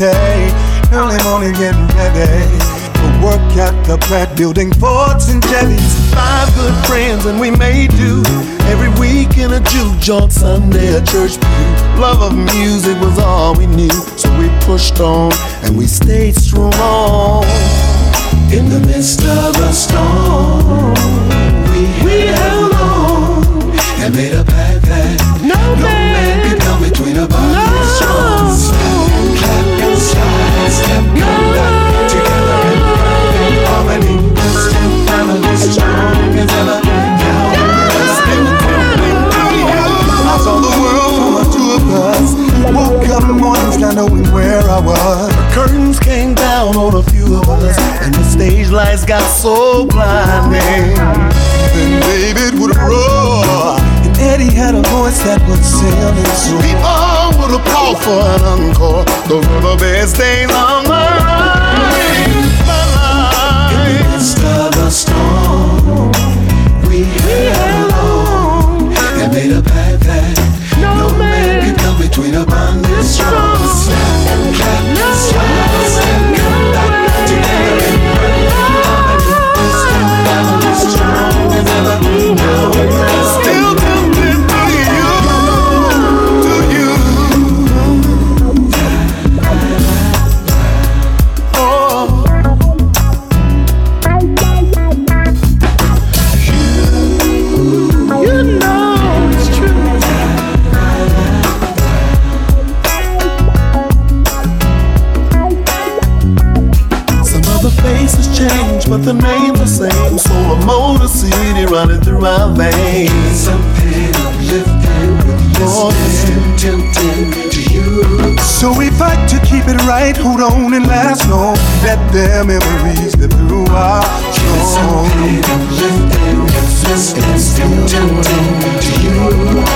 Empty. Early morning getting ready for work at the plant building forts and jetties. Five good friends and we made do. Every week in a juke joint, Sunday a church pew. Love of music was all we knew, so we pushed on and we stayed strong. In the midst of a storm, we, we held on and made a pact I was. The curtains came down on a few of us, and the stage lights got so blinding. Then David would roar, and Eddie had a voice that would sing and so we all would applaud for an encore. The riverbed stays on my mind. In the midst of the storm, we held on and made a pact that no man could come between a bond and strong. Right, hold on and last long. Let their memories live through our songs. Something uplifting with listening, tempting to you.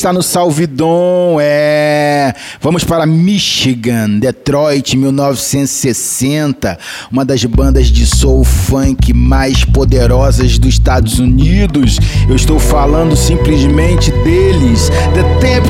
está no Salvidon, é. Vamos para Michigan, Detroit, 1960, uma das bandas de soul funk mais poderosas dos Estados Unidos. Eu estou falando simplesmente deles, The Temp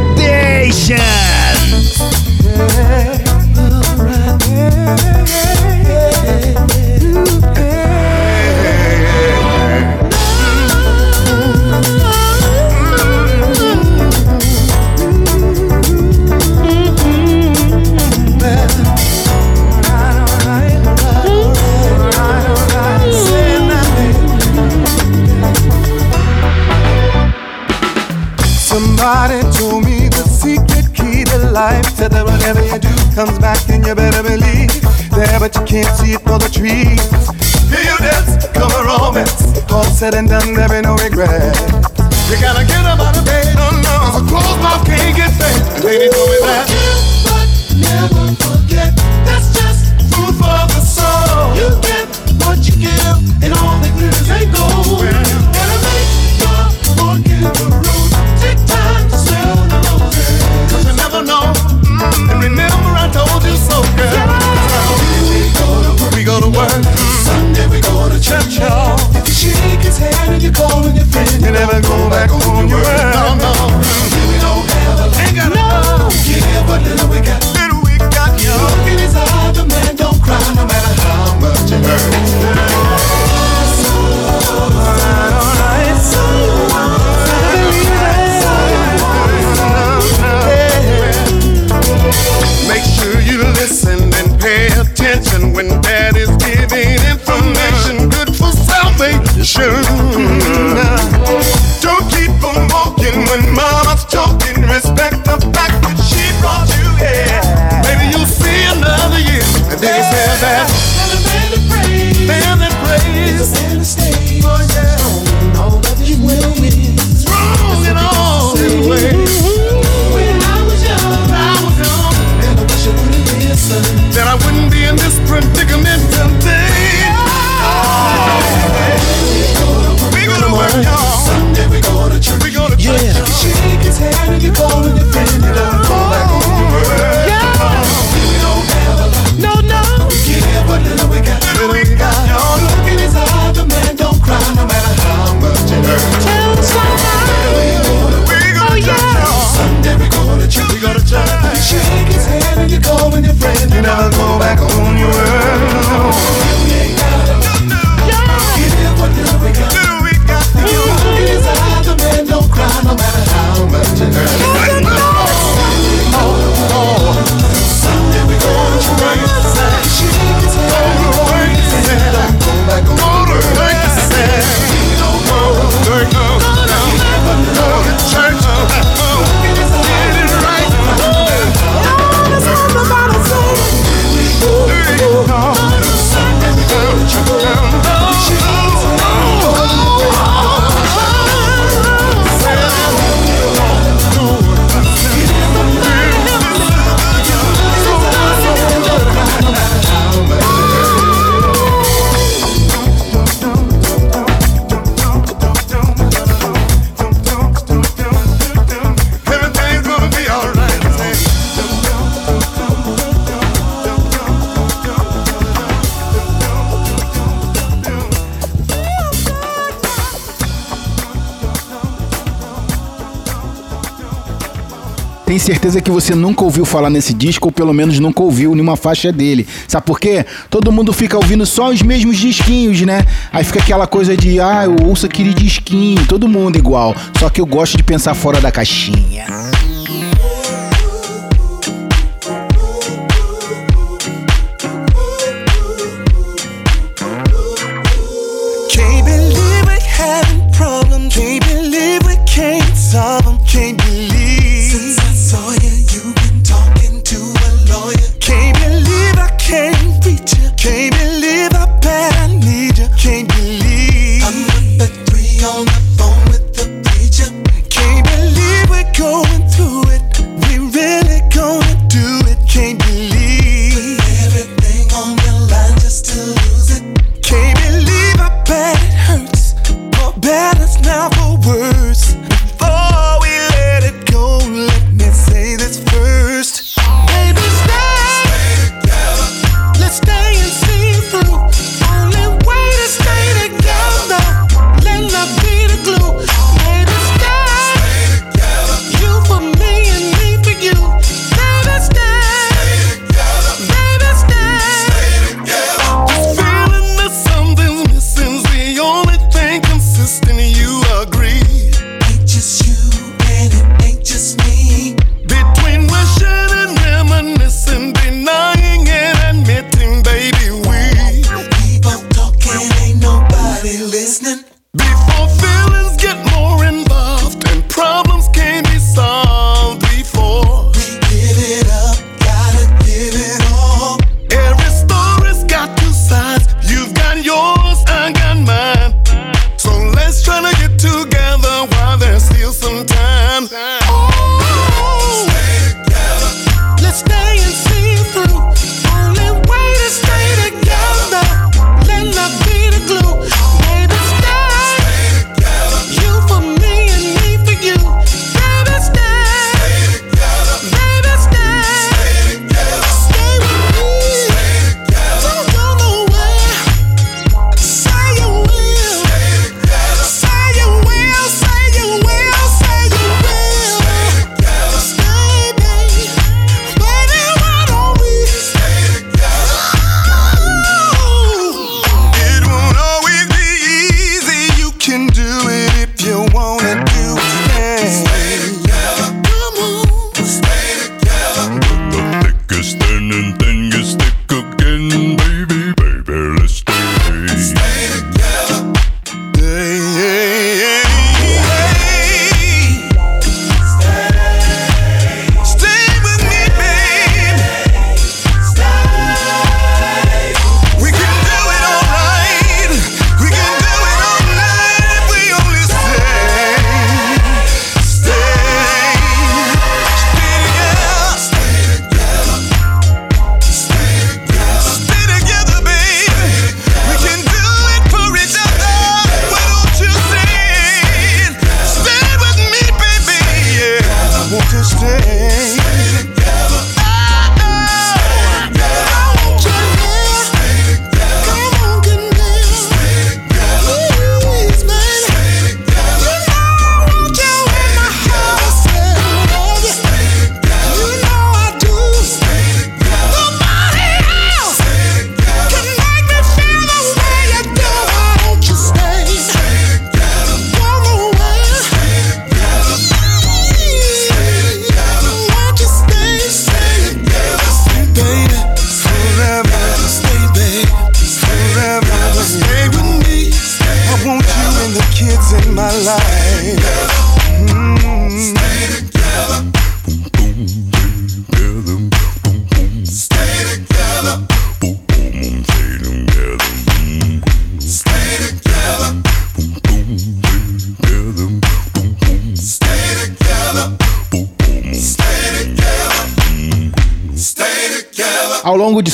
Tem certeza que você nunca ouviu falar nesse disco, ou pelo menos nunca ouviu nenhuma faixa dele. Sabe por quê? Todo mundo fica ouvindo só os mesmos disquinhos, né? Aí fica aquela coisa de, ah, eu ouço aquele disquinho, todo mundo igual. Só que eu gosto de pensar fora da caixinha.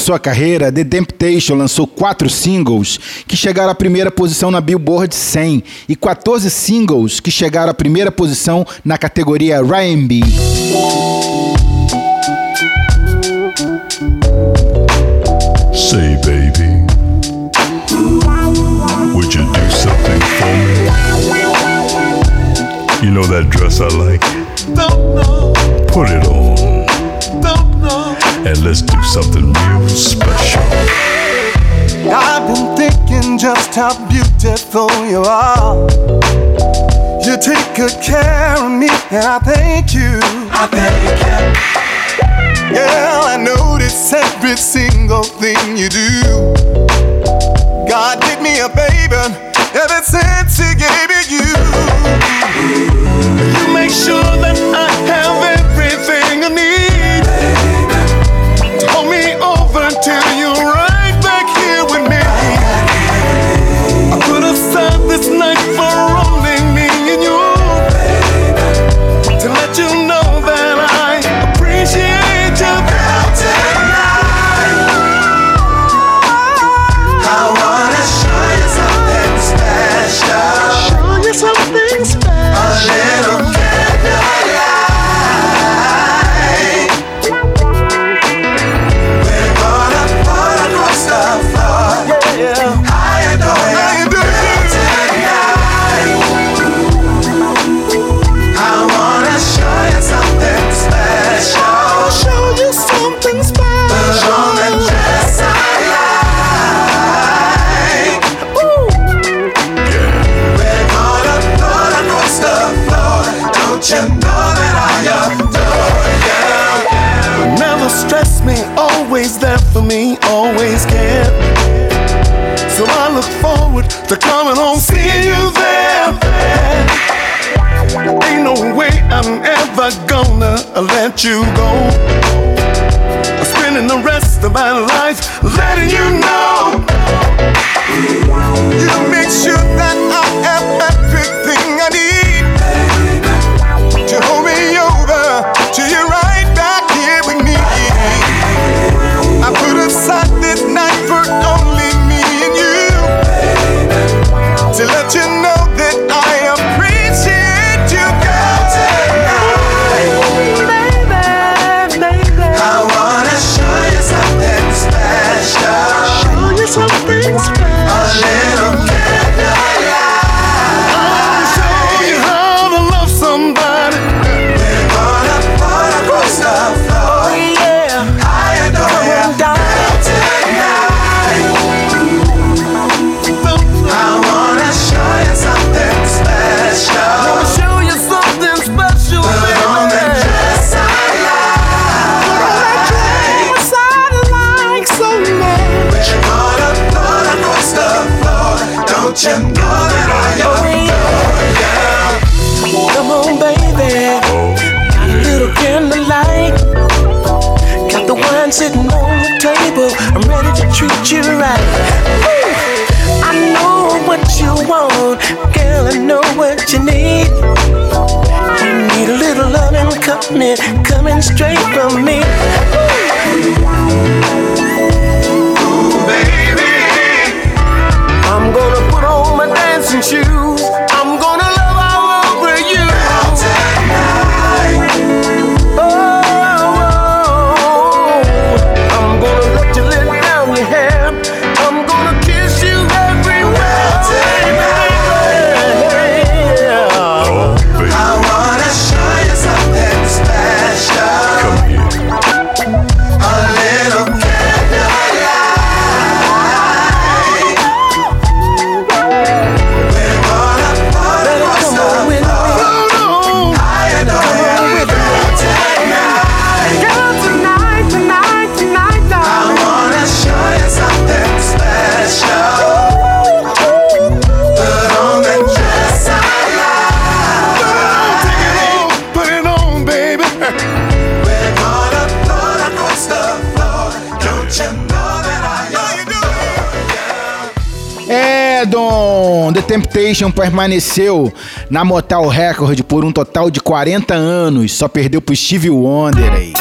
sua carreira, The Temptation lançou quatro singles que chegaram à primeira posição na Billboard 100 e 14 singles que chegaram à primeira posição na categoria R&B. Say baby, would you do something for me? You know that dress I like? Put it on. and let's do something real special. I've been thinking just how beautiful you are. You take good care of me, and I thank you. I thank you. Yeah, I notice every single thing you do. God gave me a favor ever since He gave me you. You make sure that I have. you go coming straight from me. The Temptation permaneceu na Motel Record por um total de 40 anos, só perdeu pro Steve Wonder aí.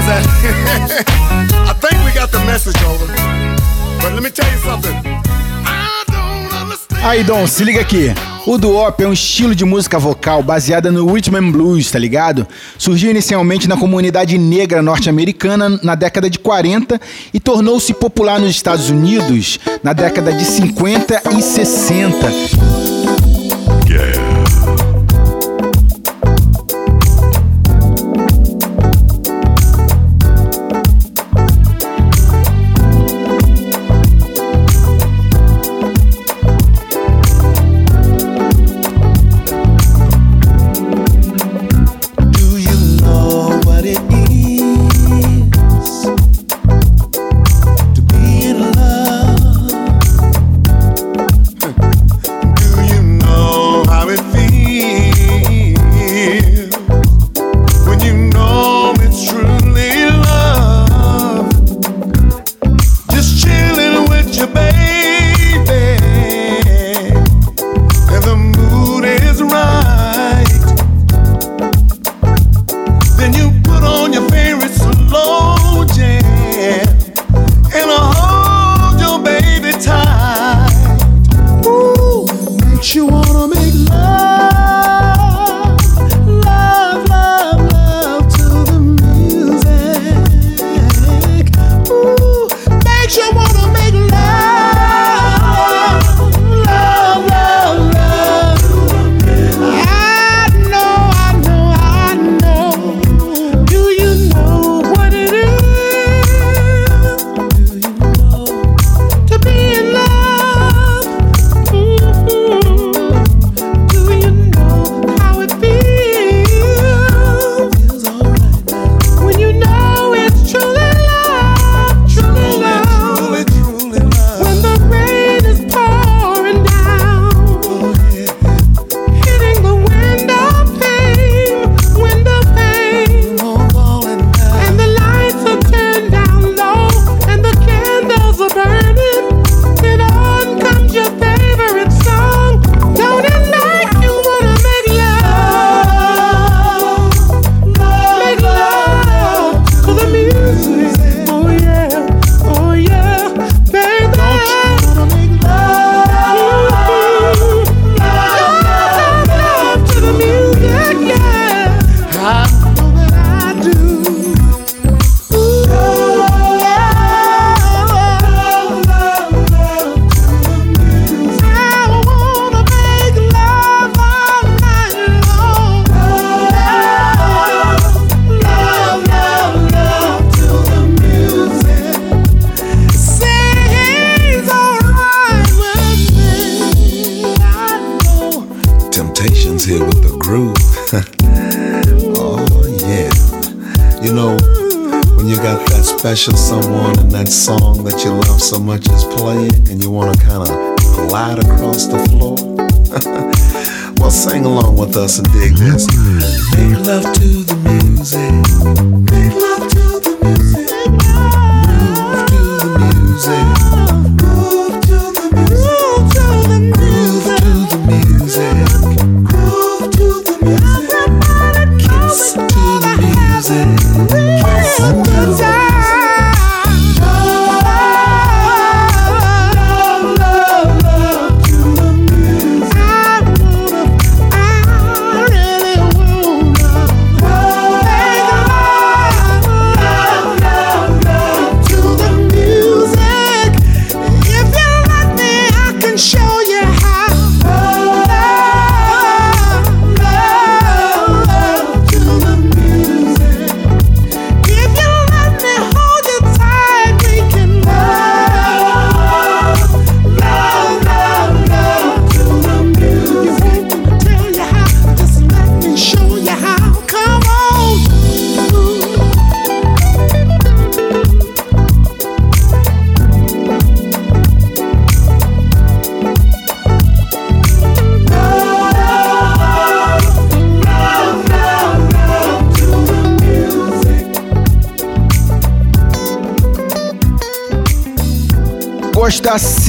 is that? I think we got the message over. But let me tell you something. Aí, Dom, se liga aqui. O duop é um estilo de música vocal baseada no rhythm and blues, tá ligado? Surgiu inicialmente na comunidade negra norte-americana na década de 40 e tornou-se popular nos Estados Unidos na década de 50 e 60.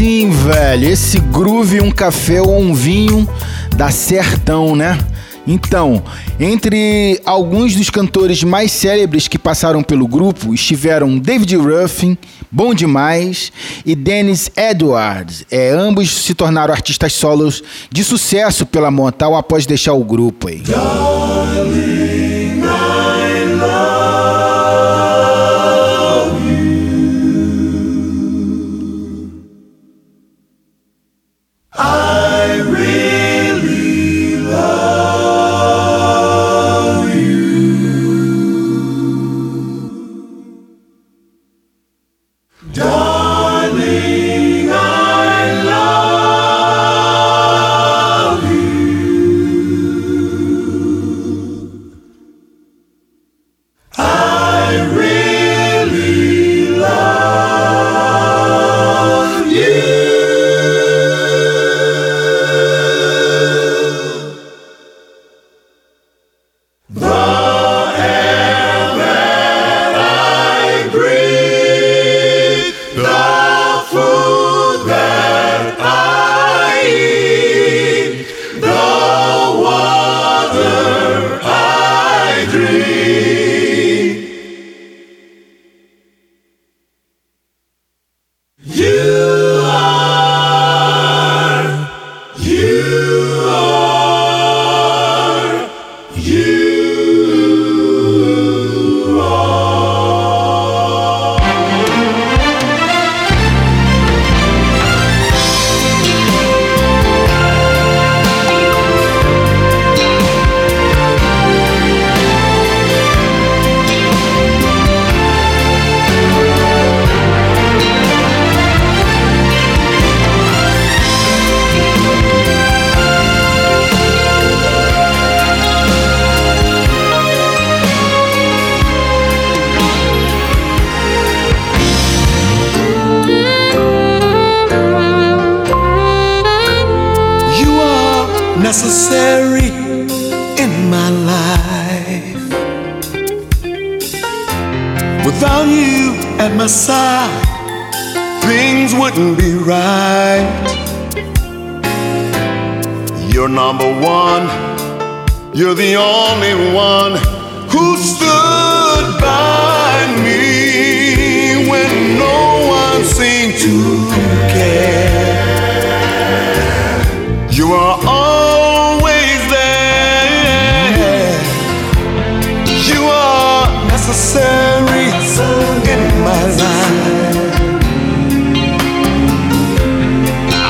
Sim, velho. Esse groove, um café ou um vinho dá certão, né? Então, entre alguns dos cantores mais célebres que passaram pelo grupo estiveram David Ruffin, Bom Demais e Dennis Edwards. É, ambos se tornaram artistas solos de sucesso pela Montal após deixar o grupo aí. You're the only one who stood by me when no one seemed to care. You are always there. You are necessary in my life.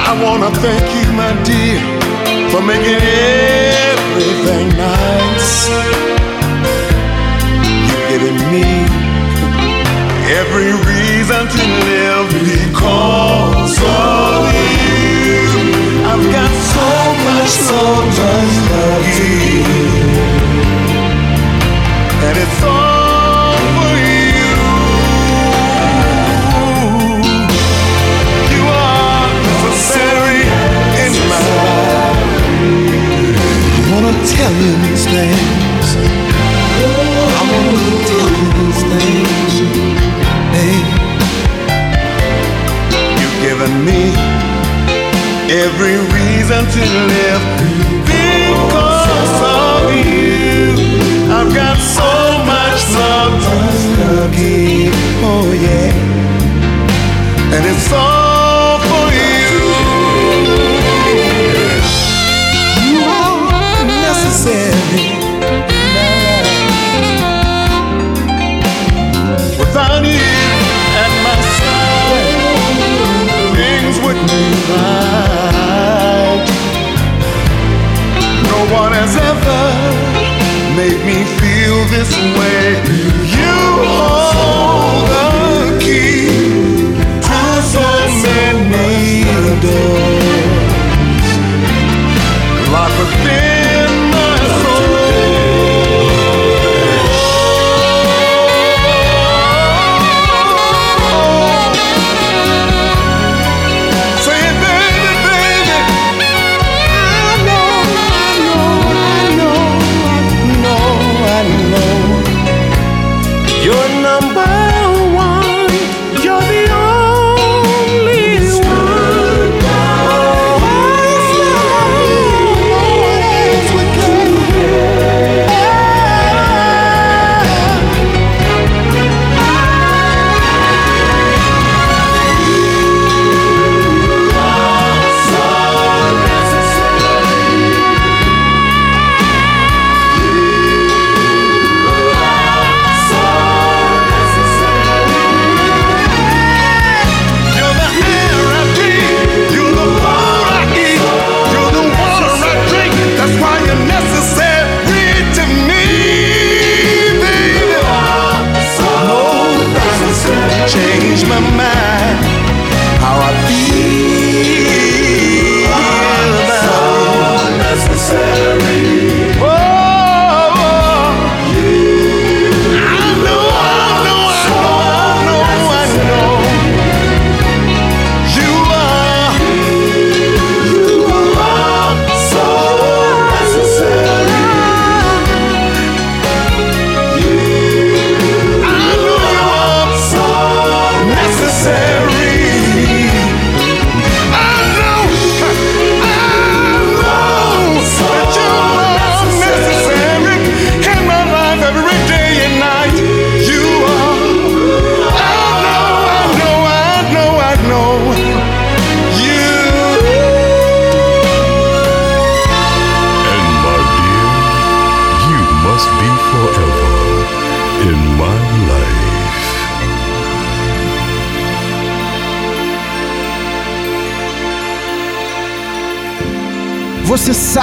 I wanna thank you, my dear, for making everything every reason to live because of you. I've got so much, so much love to give, and it's all for you. You are necessary in my life. I wanna tell you these things. I wanna tell every reason to live because of you. I've got so feel this way. You hold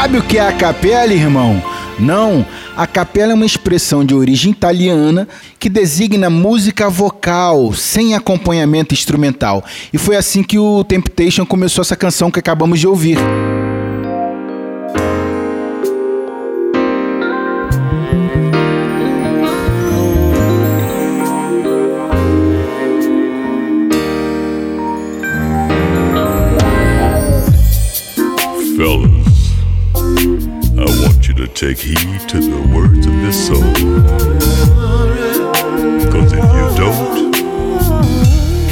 sabe o que é a capela, irmão? Não, a capela é uma expressão de origem italiana que designa música vocal sem acompanhamento instrumental. E foi assim que o Temptation começou essa canção que acabamos de ouvir. Take heed to the words of this song. Cause if you don't,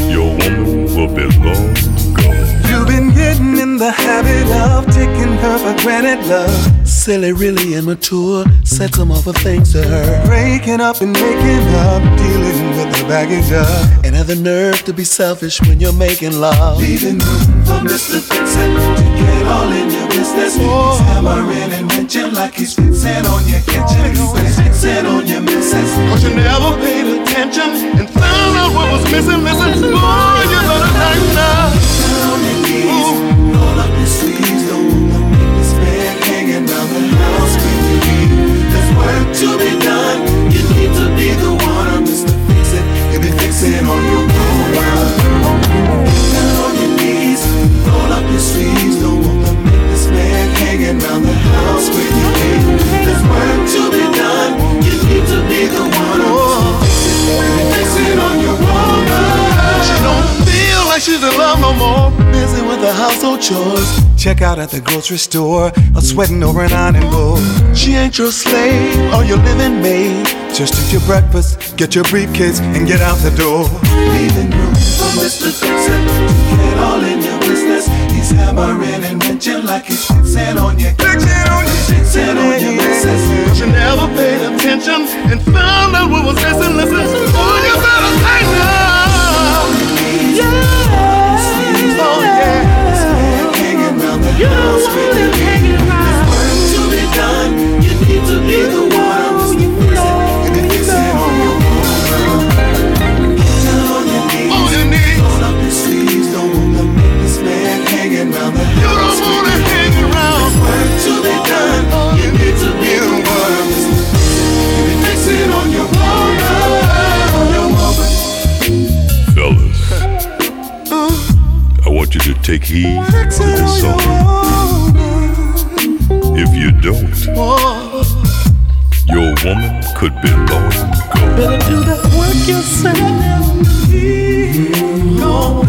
your woman will be long gone. You've been getting in the habit of taking her for granted, love. Silly, really immature. Said some other things to her. Breaking up and making up, dealing with the baggage of. And have the nerve to be selfish when you're making love. Leaving room for Mr. Fixin' to get all in your business. He's hammering and wrenching like he's fixing on your kitchen. He's fixing on your missus. Cause you never paid attention and found out what was missing, missing. Boy, you better tighten up. Down on your knees, roll up your sleeves. Don't wanna make this man hanging around the house when you leave. There's work to be done. You need Check out at the grocery store, or sweating over an ironing board. She ain't your slave or your living maid. Just eat your breakfast, get your briefcase, and get out the door. Leaving room for Mr. Fixin to get all in your business. He's hammering and wrenching like he's fixing on your fixing on your fixing on your business. But you never paid attention and found out what was missing. Listen, oh, you better say no. Yeah. You don't wanna hanging around. There's work to be done. You need to be the to take heed to this song. If you don't, your woman could be long gone. Better do that work yourself. Remember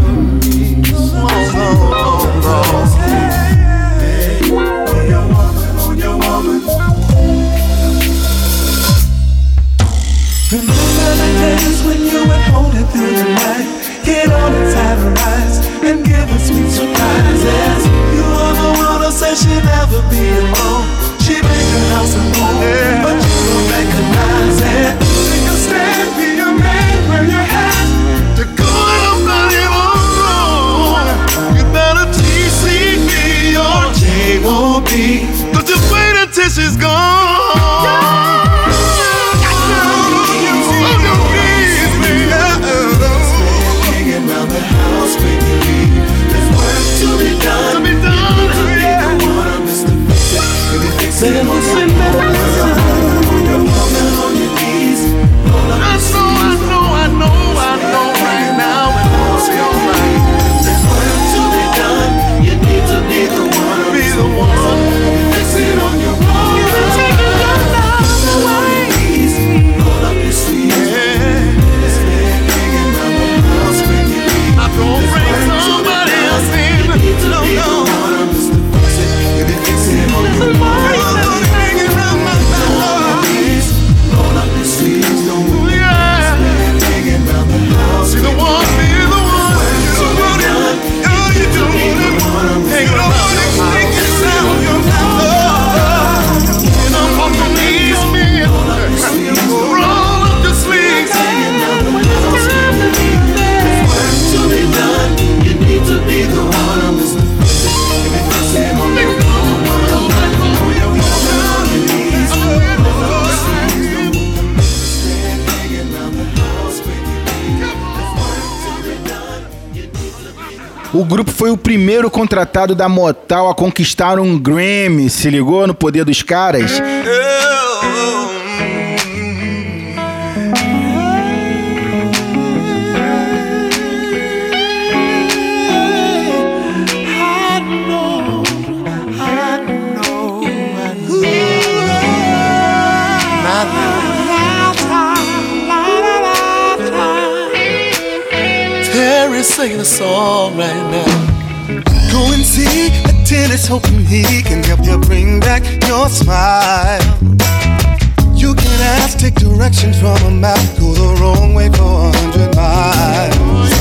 contratado da Motal a conquistar um Grammy. Se ligou no poder dos caras? Singing a song right now. And see hoping he can help you bring back your smile. You can ask, take directions from a map, go the wrong way for a hundred miles.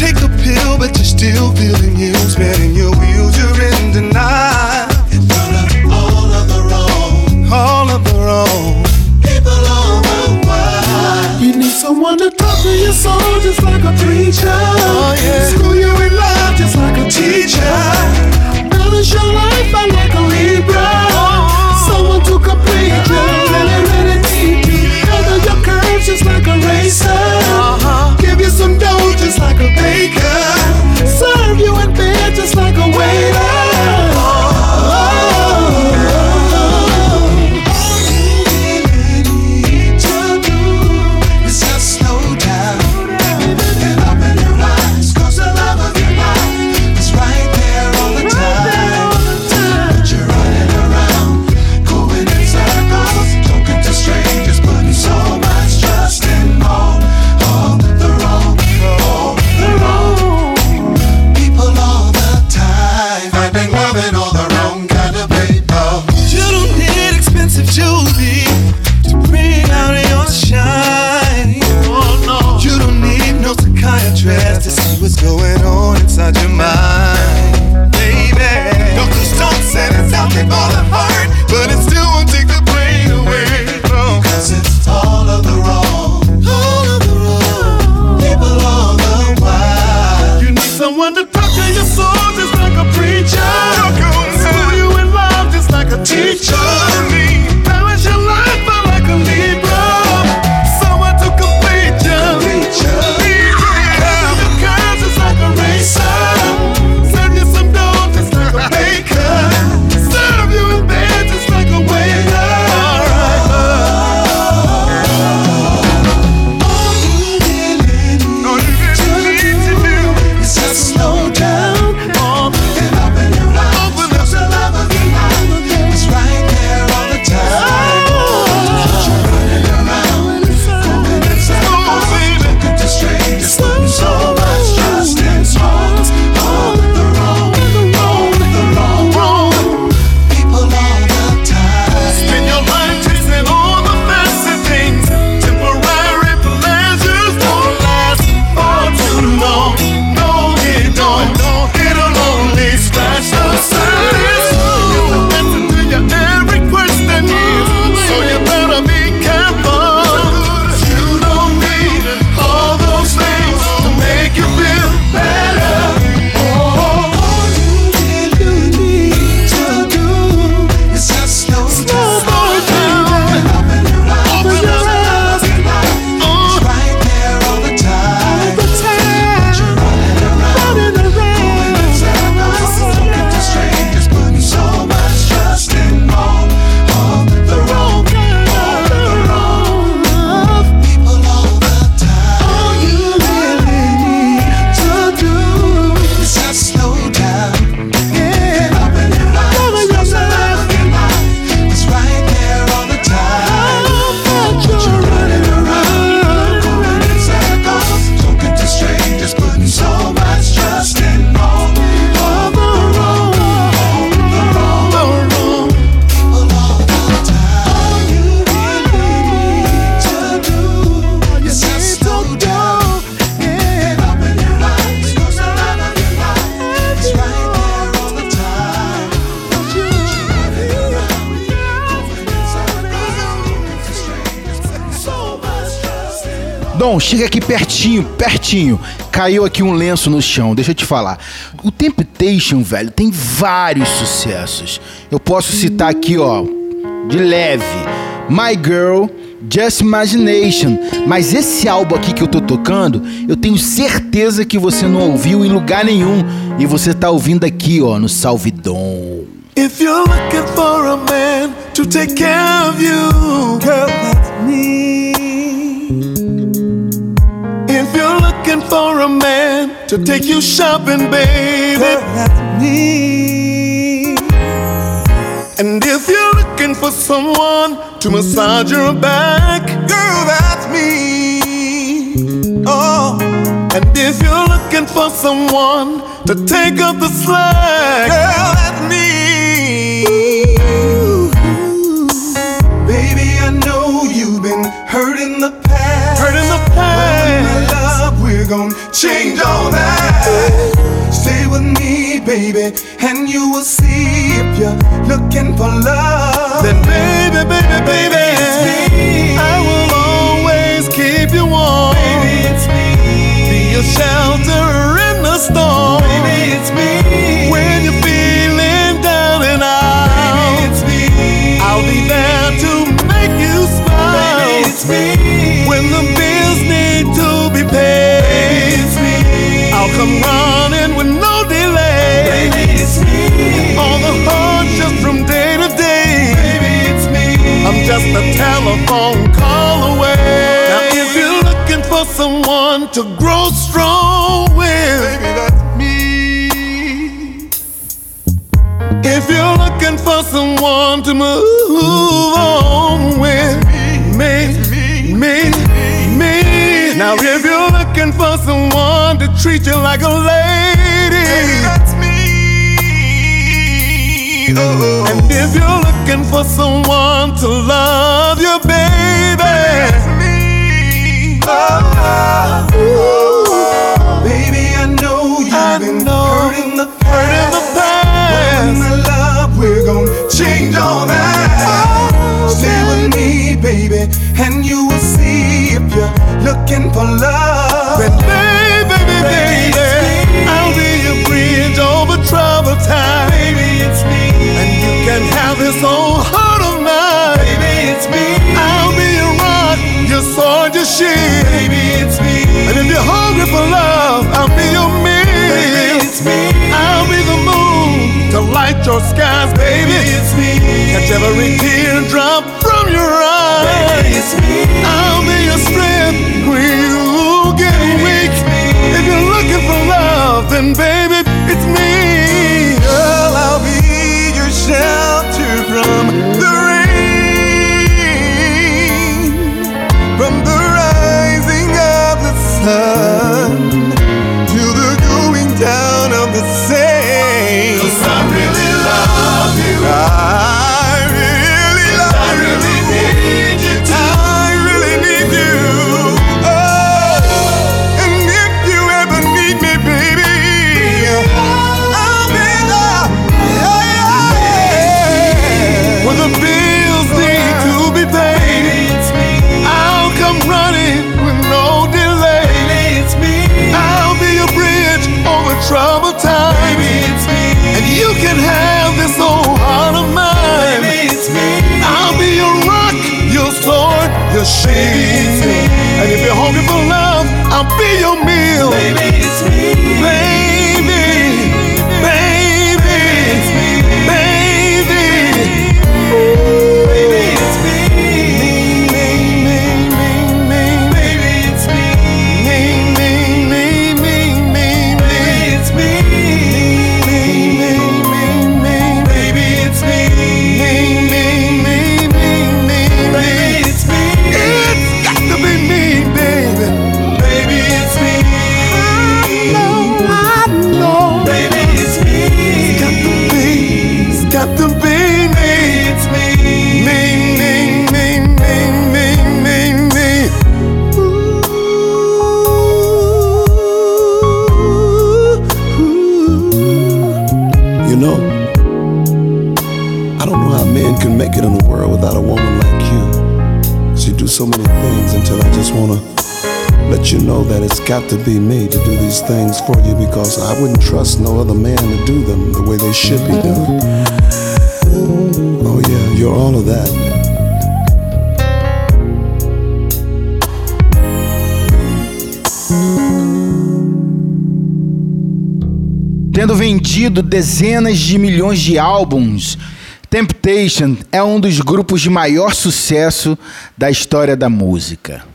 Take a pill, but you're still feeling you, spinning your wheels, you're in denial. In front of all of the wrong, all of the wrong people all the world. You need someone to talk to your soul, just like a preacher. Oh yeah. School you in love, just like a teacher. Your like a Libra. Someone to complete you, really, really deep. Handle your curves just like a racer. Uh-huh. Give you some dough just like a baker. Serve you in bed just like a waiter. Psychiatrist to see what's going on chega aqui pertinho, pertinho. Caiu aqui um lenço no chão, deixa eu te falar. O Temptation, velho, tem vários sucessos. Eu posso citar aqui, ó, de leve. My Girl, Just Imagination. Mas esse álbum aqui que eu tô tocando, eu tenho certeza que você não ouviu em lugar nenhum. E você tá ouvindo aqui, ó, no Salve Dom. If you're looking for a man to take care of you, girl, that's me. Looking for a man to take you shopping, baby, girl, that's me. And if you're looking for someone to massage your back, girl, that's me. Oh, and if you're looking for someone to take up the slack, girl, that's me. Ooh. Baby, I know you've been hurt in the past. Hurt in the past. Well, my love, we're gonna change all that. Stay with me, baby, and you will see if you're looking for love. Then, baby, baby, baby, it's me. I will always keep you warm. Baby, it's me. Be your shelter in the storm. Baby, it's me. Just a telephone call away. Now, if you're looking for someone to grow strong with, baby, that's me. If you're looking for someone to move on with, me, me, me. Now, if you're looking for someone to treat you like a lady, that's Oh. And if you're looking for someone to love you, baby, that's me. Oh. Baby, I know you've I been know. hurt in the past. Hurt the past. Love, we're gonna change all that. Oh, Stay with me, baby, and you will see if you're looking for love. This old heart of mine. Baby, it's me. I'll be your rock, your sword, your shield. Baby, it's me. And if you're hungry for love, I'll be your meal. Baby, it's me. I'll be the moon to light your skies, baby. Baby, it's me. Catch every teardrop your it's got to be me to do these things for you because I wouldn't trust no other man to do them the way they should be done. Oh, yeah, you're all of that. Tendo vendido dezenas de milhões de álbuns, Temptation é um dos grupos de maior sucesso da história da música.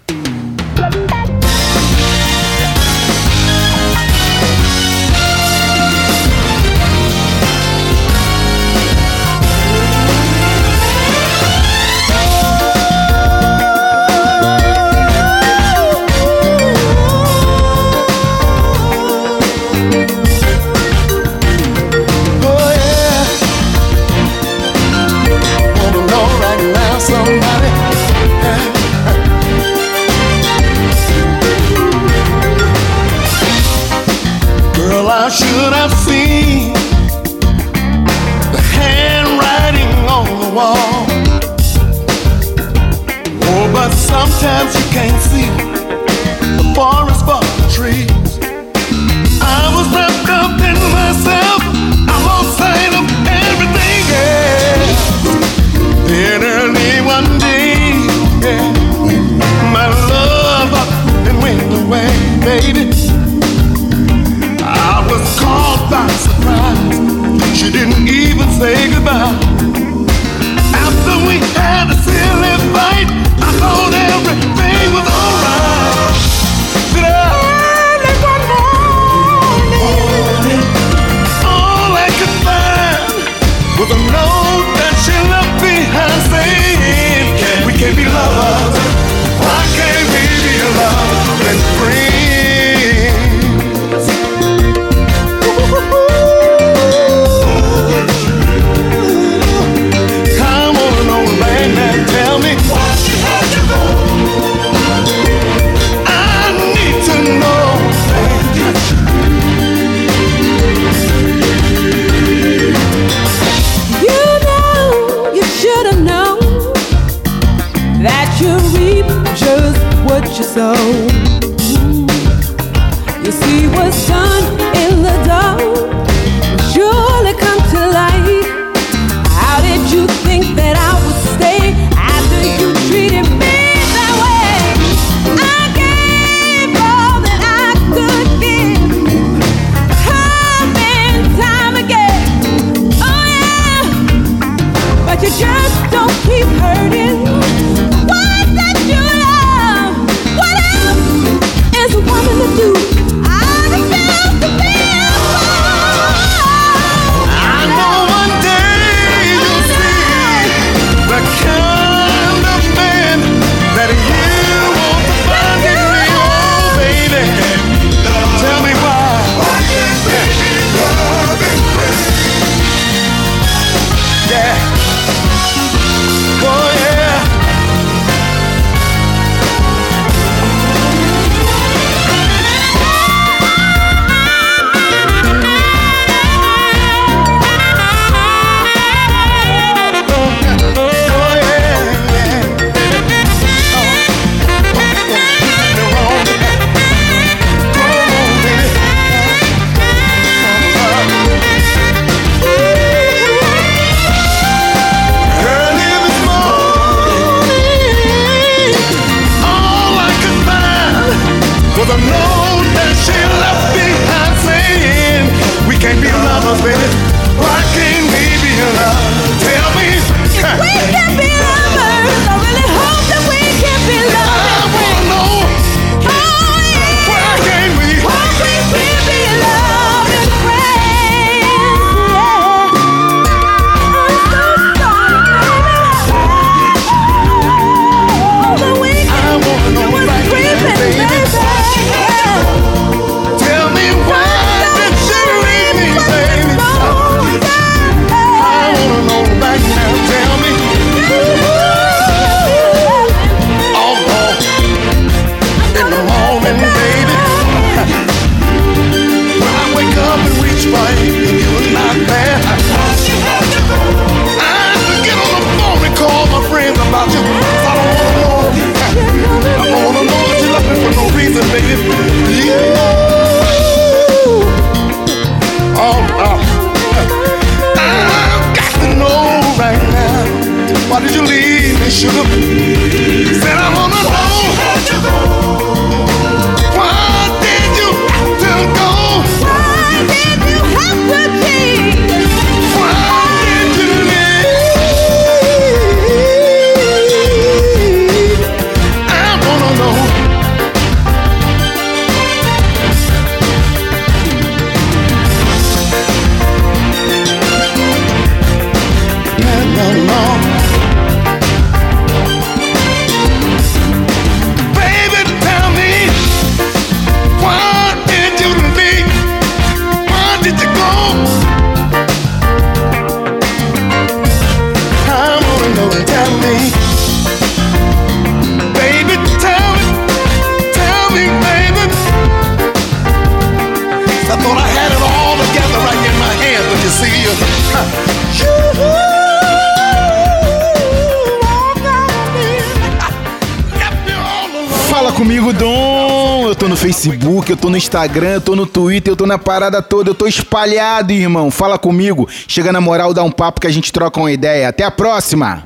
Tô no Instagram, eu tô no Twitter, eu tô na parada toda, eu tô espalhado, irmão. Fala comigo, chega na moral, dá um papo que a gente troca uma ideia. Até a próxima!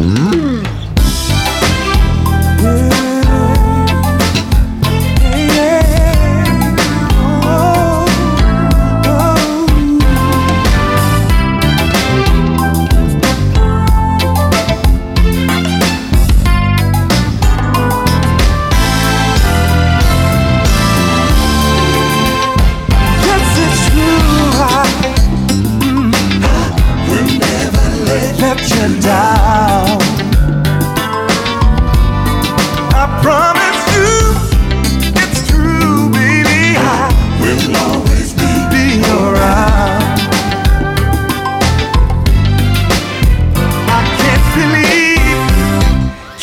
Hum.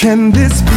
For